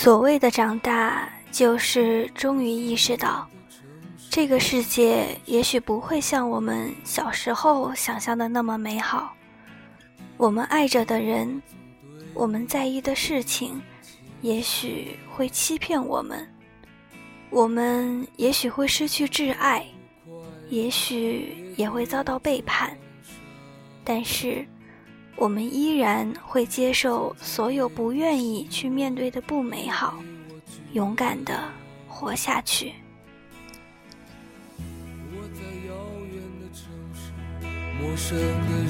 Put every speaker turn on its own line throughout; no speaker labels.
所谓的长大，就是终于意识到，这个世界也许不会像我们小时候想象的那么美好。我们爱着的人，我们在意的事情，也许会欺骗我们。我们也许会失去挚爱，也许也会遭到背叛。但是，我们依然会接受所有不愿意去面对的不美好，勇敢的活下去。
我在遥远的城市，陌生的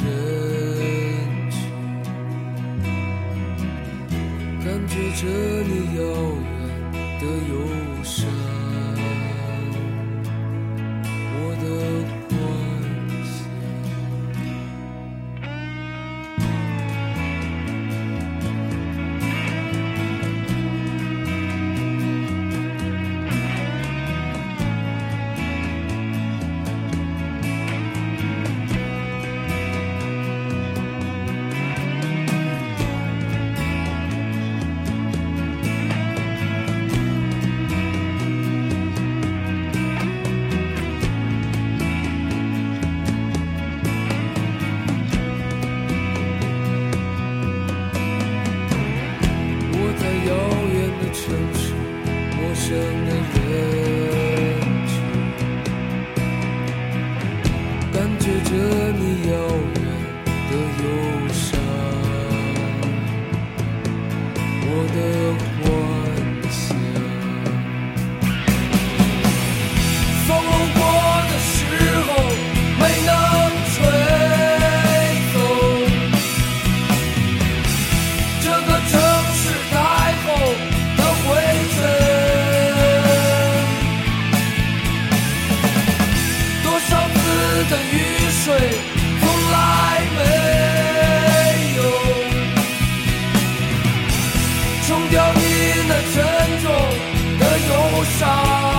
人群，感觉着你遥远的忧伤。遥远的城市陌生的人。你那沉重的忧伤。